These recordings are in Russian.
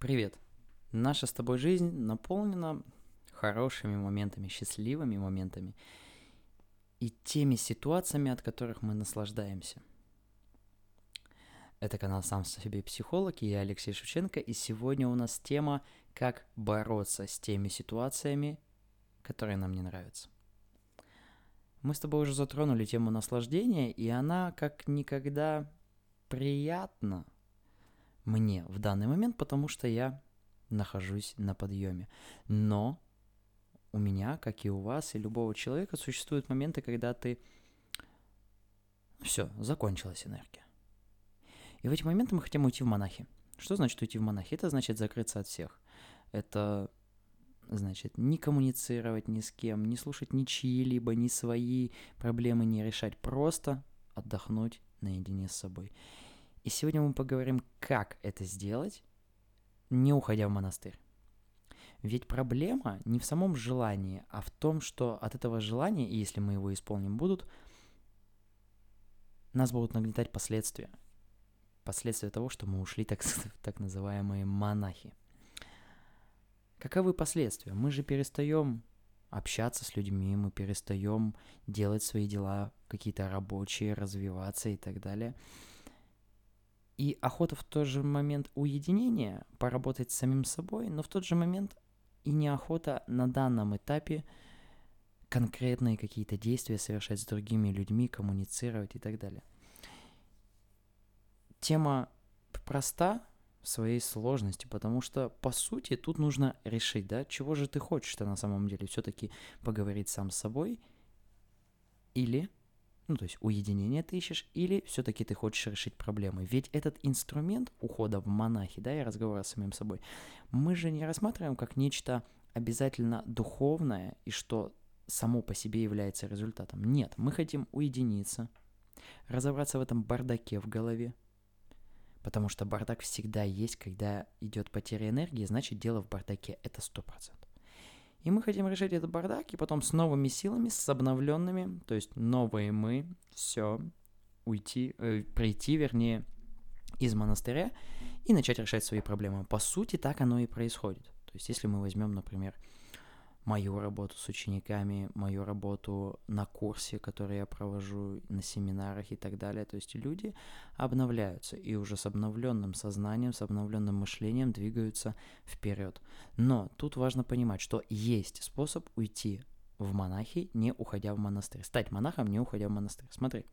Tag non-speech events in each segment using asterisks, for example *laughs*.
Привет. Наша с тобой жизнь наполнена хорошими моментами, счастливыми моментами и теми ситуациями, от которых мы наслаждаемся. Это канал «Сам себе психолог» и я Алексей Шевченко, и сегодня у нас тема «Как бороться с теми ситуациями, которые нам не нравятся». Мы с тобой уже затронули тему наслаждения, и она как никогда приятна мне в данный момент, потому что я нахожусь на подъеме. Но у меня, как и у вас, и любого человека, существуют моменты, когда ты... Все, закончилась энергия. И в эти моменты мы хотим уйти в монахи. Что значит уйти в монахи? Это значит закрыться от всех. Это значит не коммуницировать ни с кем, не слушать ничьи, либо ни свои проблемы не решать, просто отдохнуть наедине с собой. И сегодня мы поговорим, как это сделать, не уходя в монастырь. Ведь проблема не в самом желании, а в том, что от этого желания, если мы его исполним, будут, нас будут нагнетать последствия. Последствия того, что мы ушли так, *laughs* так называемые монахи. Каковы последствия? Мы же перестаем общаться с людьми, мы перестаем делать свои дела какие-то рабочие, развиваться и так далее – и охота в тот же момент уединения, поработать с самим собой, но в тот же момент и неохота на данном этапе конкретные какие-то действия совершать с другими людьми, коммуницировать и так далее. Тема проста в своей сложности, потому что, по сути, тут нужно решить, да, чего же ты хочешь-то на самом деле, все-таки поговорить сам с собой или ну, то есть уединение ты ищешь, или все-таки ты хочешь решить проблемы. Ведь этот инструмент ухода в монахи, да, и разговора с самим собой, мы же не рассматриваем как нечто обязательно духовное и что само по себе является результатом. Нет, мы хотим уединиться, разобраться в этом бардаке в голове, потому что бардак всегда есть, когда идет потеря энергии, значит дело в бардаке, это сто процентов. И мы хотим решить этот бардак, и потом с новыми силами, с обновленными, то есть новые мы, все, уйти, э, прийти, вернее, из монастыря и начать решать свои проблемы. По сути, так оно и происходит. То есть, если мы возьмем, например, мою работу с учениками, мою работу на курсе, который я провожу на семинарах и так далее. То есть люди обновляются и уже с обновленным сознанием, с обновленным мышлением двигаются вперед. Но тут важно понимать, что есть способ уйти в монахи, не уходя в монастырь. Стать монахом, не уходя в монастырь. Смотри,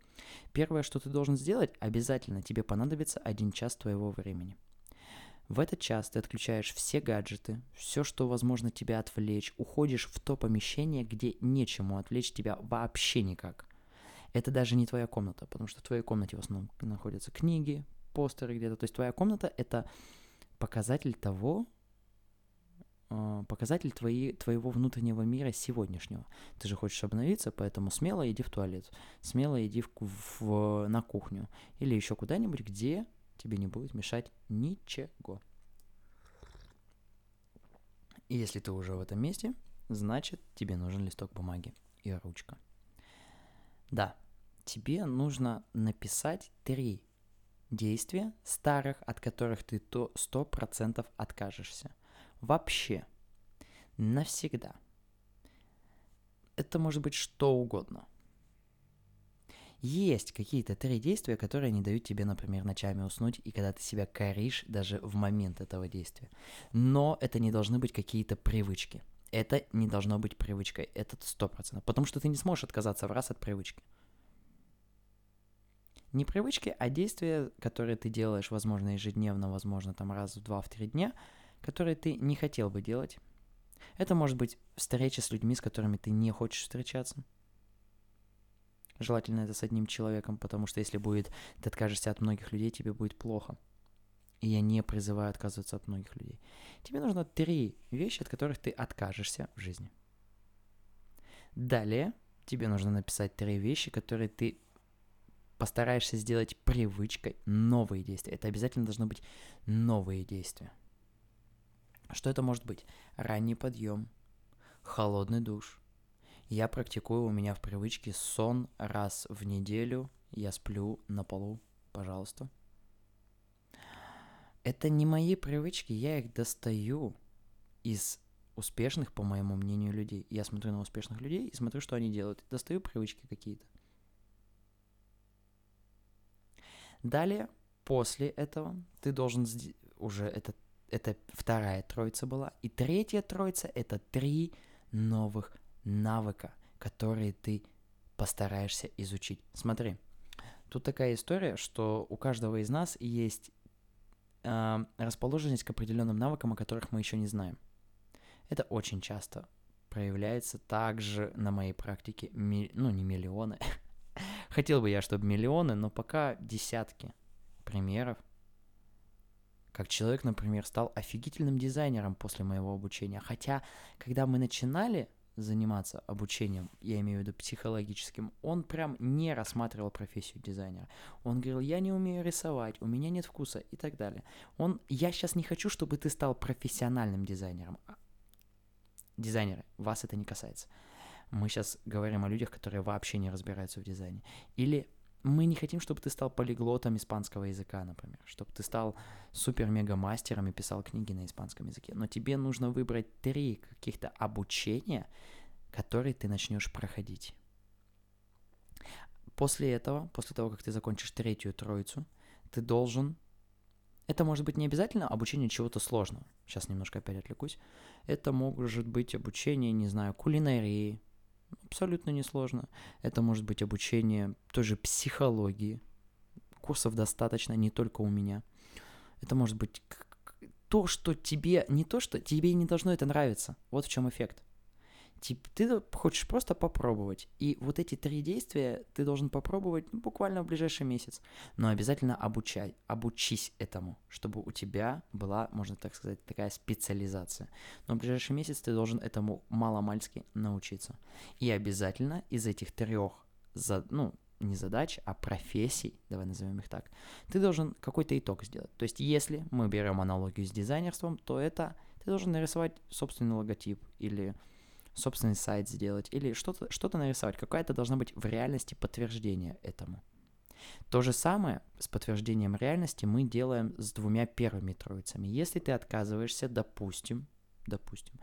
первое, что ты должен сделать, обязательно тебе понадобится один час твоего времени. В этот час ты отключаешь все гаджеты, все, что возможно тебя отвлечь, уходишь в то помещение, где нечему отвлечь тебя вообще никак. Это даже не твоя комната, потому что в твоей комнате в основном находятся книги, постеры где-то. То есть твоя комната — это показатель того, э, показатель твои, твоего внутреннего мира сегодняшнего. Ты же хочешь обновиться, поэтому смело иди в туалет, смело иди в, в, на кухню или еще куда-нибудь, где тебе не будет мешать ничего. И если ты уже в этом месте, значит тебе нужен листок бумаги и ручка. Да, тебе нужно написать три действия старых, от которых ты то сто процентов откажешься. Вообще. Навсегда. Это может быть что угодно – есть какие-то три действия, которые не дают тебе, например, ночами уснуть, и когда ты себя коришь даже в момент этого действия. Но это не должны быть какие-то привычки. Это не должно быть привычкой, это сто процентов, потому что ты не сможешь отказаться в раз от привычки. Не привычки, а действия, которые ты делаешь, возможно, ежедневно, возможно, там раз в два, в три дня, которые ты не хотел бы делать. Это может быть встреча с людьми, с которыми ты не хочешь встречаться – Желательно это с одним человеком, потому что если будет, ты откажешься от многих людей, тебе будет плохо. И я не призываю отказываться от многих людей. Тебе нужно три вещи, от которых ты откажешься в жизни. Далее тебе нужно написать три вещи, которые ты постараешься сделать привычкой, новые действия. Это обязательно должно быть новые действия. Что это может быть? Ранний подъем, холодный душ, я практикую, у меня в привычке сон раз в неделю. Я сплю на полу, пожалуйста. Это не мои привычки, я их достаю из успешных, по моему мнению, людей. Я смотрю на успешных людей и смотрю, что они делают. Достаю привычки какие-то. Далее, после этого, ты должен уже это, это вторая троица была. И третья троица — это три новых навыка, которые ты постараешься изучить. Смотри, тут такая история, что у каждого из нас есть э, расположенность к определенным навыкам, о которых мы еще не знаем. Это очень часто проявляется также на моей практике, ми, ну не миллионы, *laughs* хотел бы я, чтобы миллионы, но пока десятки примеров, как человек, например, стал офигительным дизайнером после моего обучения. Хотя, когда мы начинали заниматься обучением, я имею в виду психологическим, он прям не рассматривал профессию дизайнера. Он говорил, я не умею рисовать, у меня нет вкуса и так далее. Он, я сейчас не хочу, чтобы ты стал профессиональным дизайнером. А, дизайнеры, вас это не касается. Мы сейчас говорим о людях, которые вообще не разбираются в дизайне. Или мы не хотим, чтобы ты стал полиглотом испанского языка, например, чтобы ты стал супер-мега-мастером и писал книги на испанском языке. Но тебе нужно выбрать три каких-то обучения, которые ты начнешь проходить. После этого, после того, как ты закончишь третью троицу, ты должен... Это может быть не обязательно обучение чего-то сложного. Сейчас немножко опять отвлекусь. Это может быть обучение, не знаю, кулинарии, Абсолютно несложно. Это может быть обучение той же психологии. Курсов достаточно не только у меня. Это может быть то, что тебе, не то, что тебе не должно это нравиться. Вот в чем эффект. Типа, ты хочешь просто попробовать. И вот эти три действия ты должен попробовать ну, буквально в ближайший месяц. Но обязательно обучай, обучись этому, чтобы у тебя была, можно так сказать, такая специализация. Но в ближайший месяц ты должен этому маломальски научиться. И обязательно из этих трех, за, ну, не задач, а профессий, давай назовем их так, ты должен какой-то итог сделать. То есть, если мы берем аналогию с дизайнерством, то это ты должен нарисовать собственный логотип или собственный сайт сделать или что-то что нарисовать. Какая-то должна быть в реальности подтверждение этому. То же самое с подтверждением реальности мы делаем с двумя первыми троицами. Если ты отказываешься, допустим, допустим,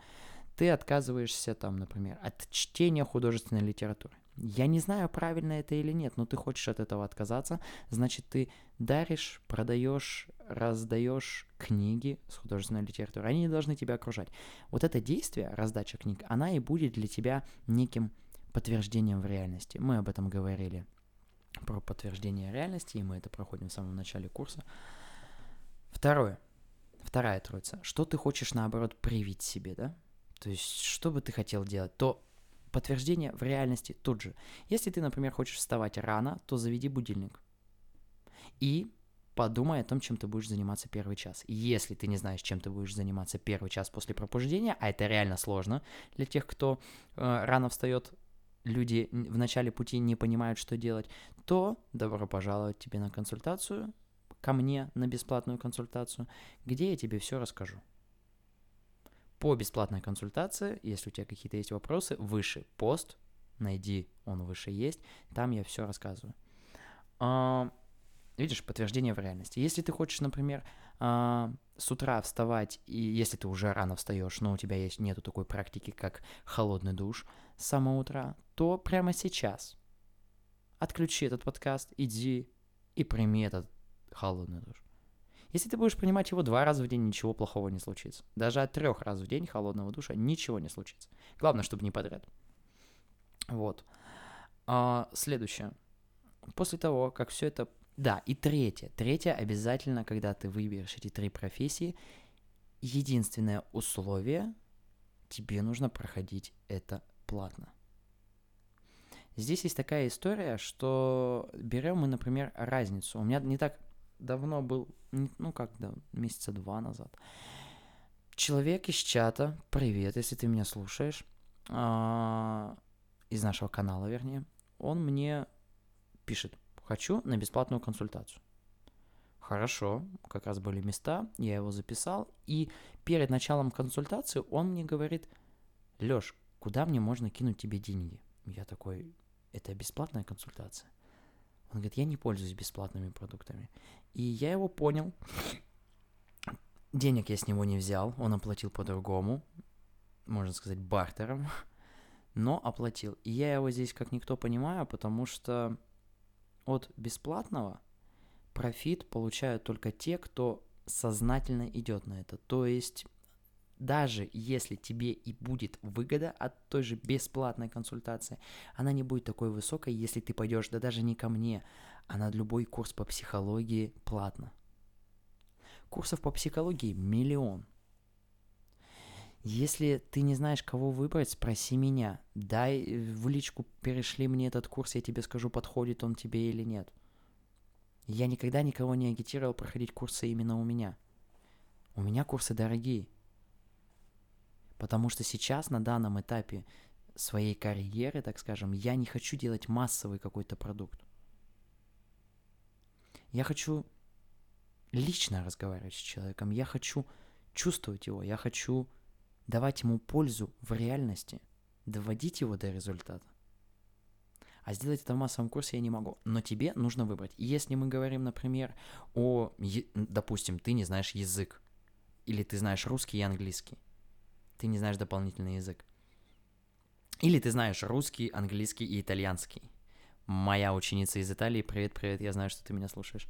ты отказываешься там, например, от чтения художественной литературы. Я не знаю, правильно это или нет, но ты хочешь от этого отказаться, значит, ты даришь, продаешь, раздаешь книги с художественной литературой. Они не должны тебя окружать. Вот это действие, раздача книг, она и будет для тебя неким подтверждением в реальности. Мы об этом говорили про подтверждение реальности, и мы это проходим в самом начале курса. Второе. Вторая троица. Что ты хочешь, наоборот, привить себе, да? То есть, что бы ты хотел делать, то подтверждение в реальности тут же. Если ты, например, хочешь вставать рано, то заведи будильник. И подумай о том, чем ты будешь заниматься первый час. Если ты не знаешь, чем ты будешь заниматься первый час после пробуждения, а это реально сложно для тех, кто э, рано встает, люди в начале пути не понимают, что делать, то добро пожаловать тебе на консультацию, ко мне на бесплатную консультацию, где я тебе все расскажу по бесплатной консультации, если у тебя какие-то есть вопросы, выше пост, найди, он выше есть, там я все рассказываю. А, видишь, подтверждение в реальности. Если ты хочешь, например, а, с утра вставать, и если ты уже рано встаешь, но у тебя есть нету такой практики, как холодный душ с самого утра, то прямо сейчас отключи этот подкаст, иди и прими этот холодный душ. Если ты будешь принимать его два раза в день, ничего плохого не случится. Даже от трех раз в день холодного душа ничего не случится. Главное, чтобы не подряд. Вот. А, следующее. После того, как все это... Да, и третье. Третье обязательно, когда ты выберешь эти три профессии, единственное условие, тебе нужно проходить это платно. Здесь есть такая история, что берем мы, например, разницу. У меня не так давно был, ну как, да, месяца два назад. Человек из чата, привет, если ты меня слушаешь, а, из нашего канала, вернее, он мне пишет, хочу на бесплатную консультацию. Хорошо, как раз были места, я его записал, и перед началом консультации он мне говорит, Лёш, куда мне можно кинуть тебе деньги? Я такой, это бесплатная консультация? Он говорит, я не пользуюсь бесплатными продуктами. И я его понял. Денег я с него не взял, он оплатил по-другому, можно сказать, бартером, *laughs* но оплатил. И я его здесь как никто понимаю, потому что от бесплатного профит получают только те, кто сознательно идет на это. То есть даже если тебе и будет выгода от той же бесплатной консультации, она не будет такой высокой, если ты пойдешь, да даже не ко мне, а на любой курс по психологии платно. Курсов по психологии миллион. Если ты не знаешь, кого выбрать, спроси меня. Дай в личку, перешли мне этот курс, я тебе скажу, подходит он тебе или нет. Я никогда никого не агитировал проходить курсы именно у меня. У меня курсы дорогие. Потому что сейчас, на данном этапе своей карьеры, так скажем, я не хочу делать массовый какой-то продукт. Я хочу лично разговаривать с человеком, я хочу чувствовать его, я хочу давать ему пользу в реальности, доводить его до результата. А сделать это в массовом курсе я не могу. Но тебе нужно выбрать. Если мы говорим, например, о, допустим, ты не знаешь язык, или ты знаешь русский и английский, ты не знаешь дополнительный язык. Или ты знаешь русский, английский и итальянский. Моя ученица из Италии, привет-привет, я знаю, что ты меня слушаешь.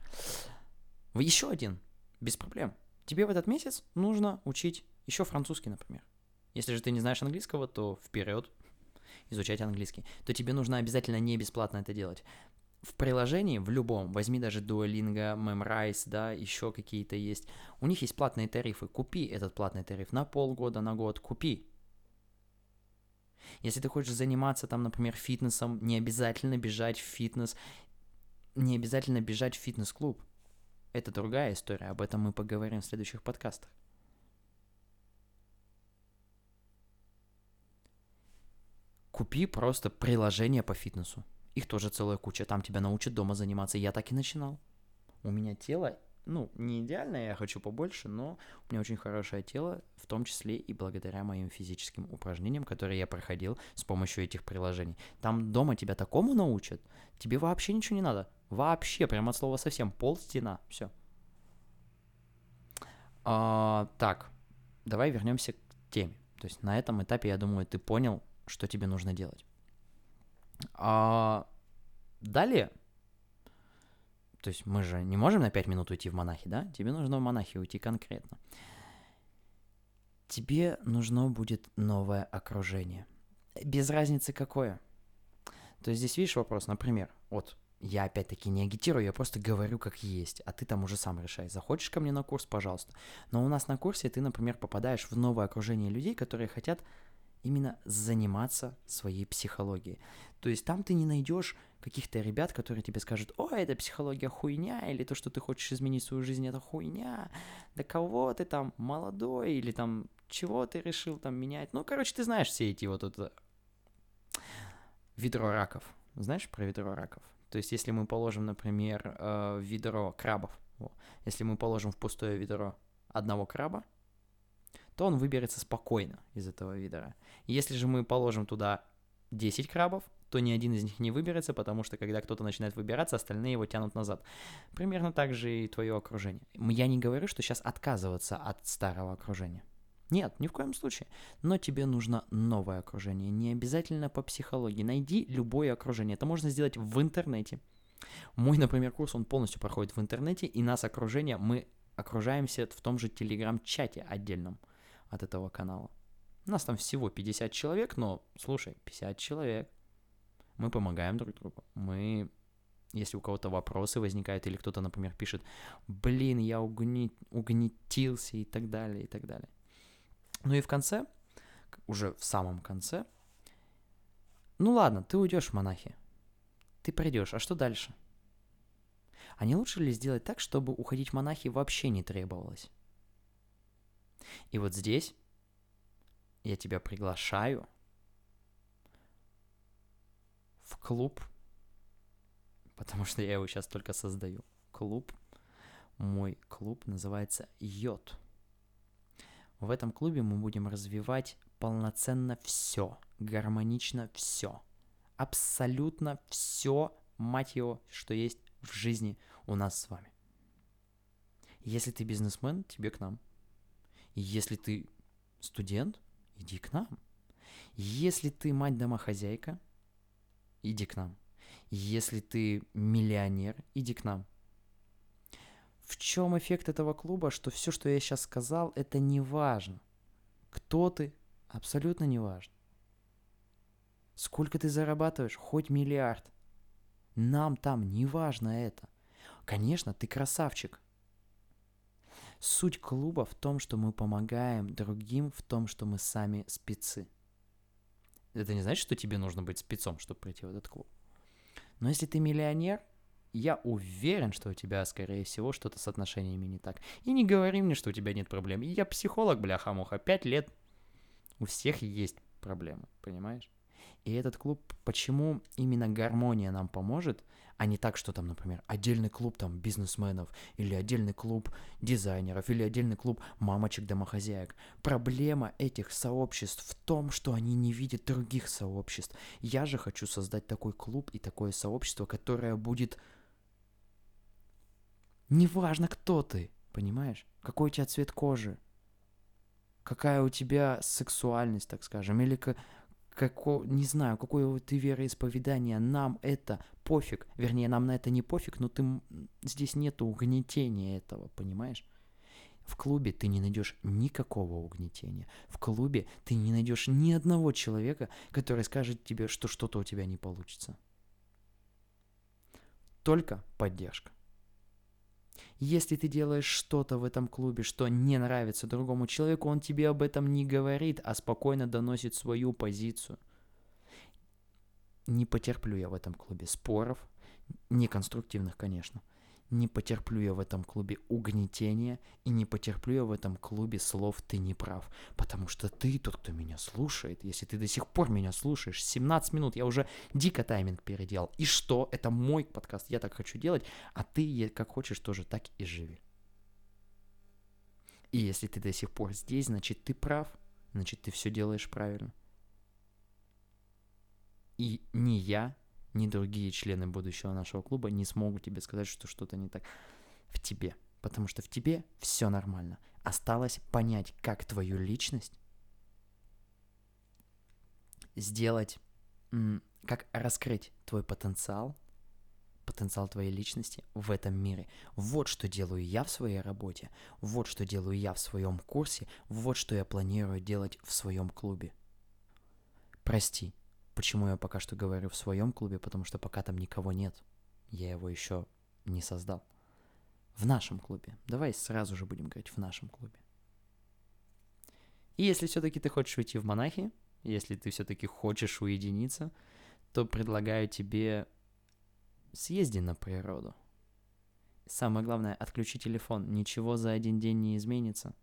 Еще один, без проблем. Тебе в этот месяц нужно учить еще французский, например. Если же ты не знаешь английского, то вперед изучать английский. То тебе нужно обязательно не бесплатно это делать. В приложении, в любом, возьми даже Duolingo, Memrise, да, еще какие-то есть. У них есть платные тарифы. Купи этот платный тариф на полгода, на год, купи. Если ты хочешь заниматься там, например, фитнесом, не обязательно бежать в фитнес, не обязательно бежать в фитнес-клуб. Это другая история, об этом мы поговорим в следующих подкастах. Купи просто приложение по фитнесу. Их тоже целая куча. Там тебя научат дома заниматься. Я так и начинал. У меня тело ну, не идеальное, я хочу побольше, но у меня очень хорошее тело, в том числе и благодаря моим физическим упражнениям, которые я проходил с помощью этих приложений. Там дома тебя такому научат, тебе вообще ничего не надо. Вообще, прямо от слова совсем, пол, стена, все. А, так, давай вернемся к теме. То есть на этом этапе, я думаю, ты понял, что тебе нужно делать. А, далее то есть мы же не можем на 5 минут уйти в монахи, да? Тебе нужно в монахи уйти конкретно. Тебе нужно будет новое окружение. Без разницы какое. То есть здесь видишь вопрос, например, вот я опять-таки не агитирую, я просто говорю как есть, а ты там уже сам решай, захочешь ко мне на курс, пожалуйста. Но у нас на курсе ты, например, попадаешь в новое окружение людей, которые хотят именно заниматься своей психологией. То есть там ты не найдешь каких-то ребят, которые тебе скажут, о, это психология хуйня, или то, что ты хочешь изменить свою жизнь, это хуйня, да кого ты там, молодой, или там, чего ты решил там менять. Ну, короче, ты знаешь все эти вот это... Ведро раков. Знаешь про ведро раков? То есть, если мы положим, например, э, ведро крабов, если мы положим в пустое ведро одного краба, то он выберется спокойно из этого ведра. Если же мы положим туда 10 крабов, то ни один из них не выберется, потому что когда кто-то начинает выбираться, остальные его тянут назад. Примерно так же и твое окружение. Я не говорю, что сейчас отказываться от старого окружения. Нет, ни в коем случае. Но тебе нужно новое окружение. Не обязательно по психологии. Найди любое окружение. Это можно сделать в интернете. Мой, например, курс, он полностью проходит в интернете, и нас окружение, мы окружаемся в том же телеграм-чате отдельном от этого канала. У нас там всего 50 человек, но, слушай, 50 человек. Мы помогаем друг другу. Мы, если у кого-то вопросы возникают, или кто-то, например, пишет, блин, я угни... угнетился и так далее, и так далее. Ну и в конце, уже в самом конце, ну ладно, ты уйдешь монахи. Ты придешь, а что дальше? А не лучше ли сделать так, чтобы уходить монахи вообще не требовалось? И вот здесь я тебя приглашаю в клуб, потому что я его сейчас только создаю. Клуб, мой клуб называется Йод. В этом клубе мы будем развивать полноценно все, гармонично все. Абсолютно все, мать его, что есть в жизни у нас с вами. Если ты бизнесмен, тебе к нам. Если ты студент, иди к нам. Если ты мать-домохозяйка, иди к нам. Если ты миллионер, иди к нам. В чем эффект этого клуба, что все, что я сейчас сказал, это не важно. Кто ты, абсолютно не важно. Сколько ты зарабатываешь, хоть миллиард. Нам там не важно это. Конечно, ты красавчик. Суть клуба в том, что мы помогаем другим, в том, что мы сами спецы. Это не значит, что тебе нужно быть спецом, чтобы прийти в этот клуб. Но если ты миллионер, я уверен, что у тебя, скорее всего, что-то с отношениями не так. И не говори мне, что у тебя нет проблем. Я психолог, бляха-муха, пять лет. У всех есть проблемы, понимаешь? И этот клуб, почему именно гармония нам поможет, а не так, что там, например, отдельный клуб там бизнесменов, или отдельный клуб дизайнеров, или отдельный клуб мамочек-домохозяек. Проблема этих сообществ в том, что они не видят других сообществ. Я же хочу создать такой клуб и такое сообщество, которое будет... Неважно, кто ты, понимаешь? Какой у тебя цвет кожи, какая у тебя сексуальность, так скажем, или како, не знаю, какое ты вероисповедание, нам это пофиг. Вернее, нам на это не пофиг, но ты, здесь нет угнетения этого, понимаешь? В клубе ты не найдешь никакого угнетения. В клубе ты не найдешь ни одного человека, который скажет тебе, что что-то у тебя не получится. Только поддержка. Если ты делаешь что-то в этом клубе, что не нравится другому человеку, он тебе об этом не говорит, а спокойно доносит свою позицию. Не потерплю я в этом клубе споров, неконструктивных, конечно – не потерплю я в этом клубе угнетения и не потерплю я в этом клубе слов «ты не прав». Потому что ты тот, кто меня слушает. Если ты до сих пор меня слушаешь, 17 минут, я уже дико тайминг переделал. И что? Это мой подкаст, я так хочу делать, а ты как хочешь тоже так и живи. И если ты до сих пор здесь, значит ты прав, значит ты все делаешь правильно. И не я, ни другие члены будущего нашего клуба не смогут тебе сказать, что что-то не так в тебе. Потому что в тебе все нормально. Осталось понять, как твою личность сделать, как раскрыть твой потенциал, потенциал твоей личности в этом мире. Вот что делаю я в своей работе, вот что делаю я в своем курсе, вот что я планирую делать в своем клубе. Прости, Почему я пока что говорю в своем клубе? Потому что пока там никого нет. Я его еще не создал. В нашем клубе. Давай сразу же будем говорить в нашем клубе. И если все-таки ты хочешь уйти в монахи, если ты все-таки хочешь уединиться, то предлагаю тебе съезди на природу. Самое главное, отключи телефон. Ничего за один день не изменится.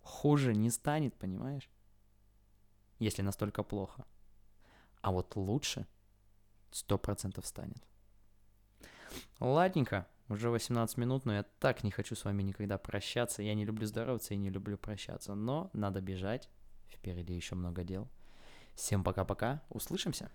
Хуже не станет, понимаешь? Если настолько плохо. А вот лучше сто процентов станет. Ладненько, уже 18 минут, но я так не хочу с вами никогда прощаться. Я не люблю здороваться и не люблю прощаться, но надо бежать. Впереди еще много дел. Всем пока-пока, услышимся.